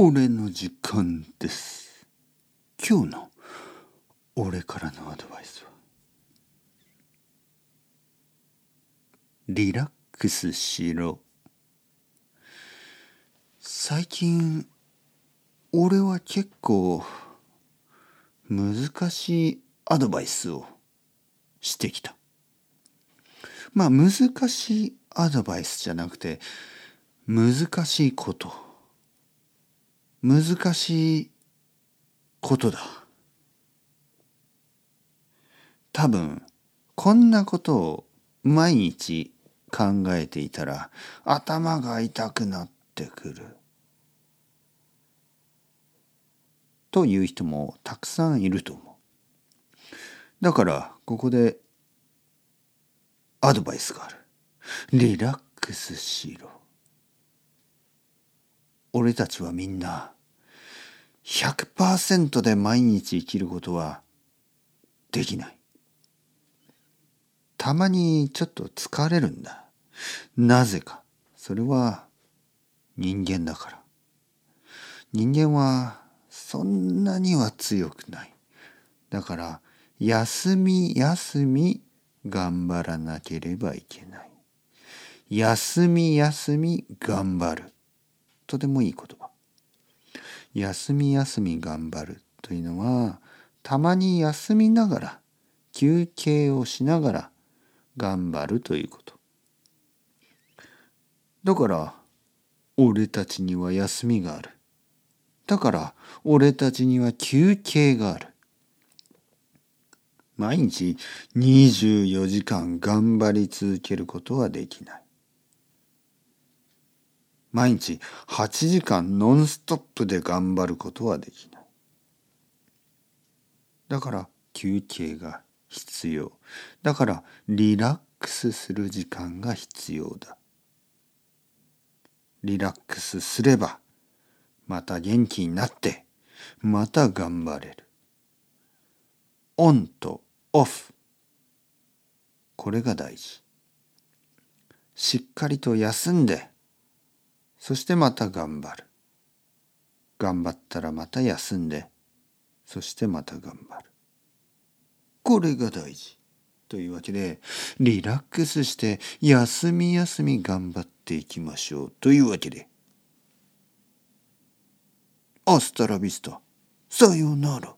俺の時間です。今日の俺からのアドバイスは。リラックスしろ。最近俺は結構難しいアドバイスをしてきた。まあ難しいアドバイスじゃなくて難しいこと。難しいことだ。多分こんなことを毎日考えていたら頭が痛くなってくる。という人もたくさんいると思う。だからここでアドバイスがある。リラックスしろ。俺たちはみんな100%で毎日生きることはできない。たまにちょっと疲れるんだ。なぜか。それは人間だから。人間はそんなには強くない。だから休み休み頑張らなければいけない。休み休み頑張る。とてもいい言葉。休み休み頑張るというのはたまに休みながら休憩をしながら頑張るということ。だから俺たちには休みがある。だから俺たちには休憩がある。毎日24時間頑張り続けることはできない。毎日8時間ノンストップで頑張ることはできない。だから休憩が必要。だからリラックスする時間が必要だ。リラックスすればまた元気になってまた頑張れる。オンとオフ。これが大事。しっかりと休んでそしてまた頑張る。頑張ったらまた休んでそしてまた頑張る。これが大事というわけでリラックスして休み休み頑張っていきましょうというわけでアスタラビスタさようなら。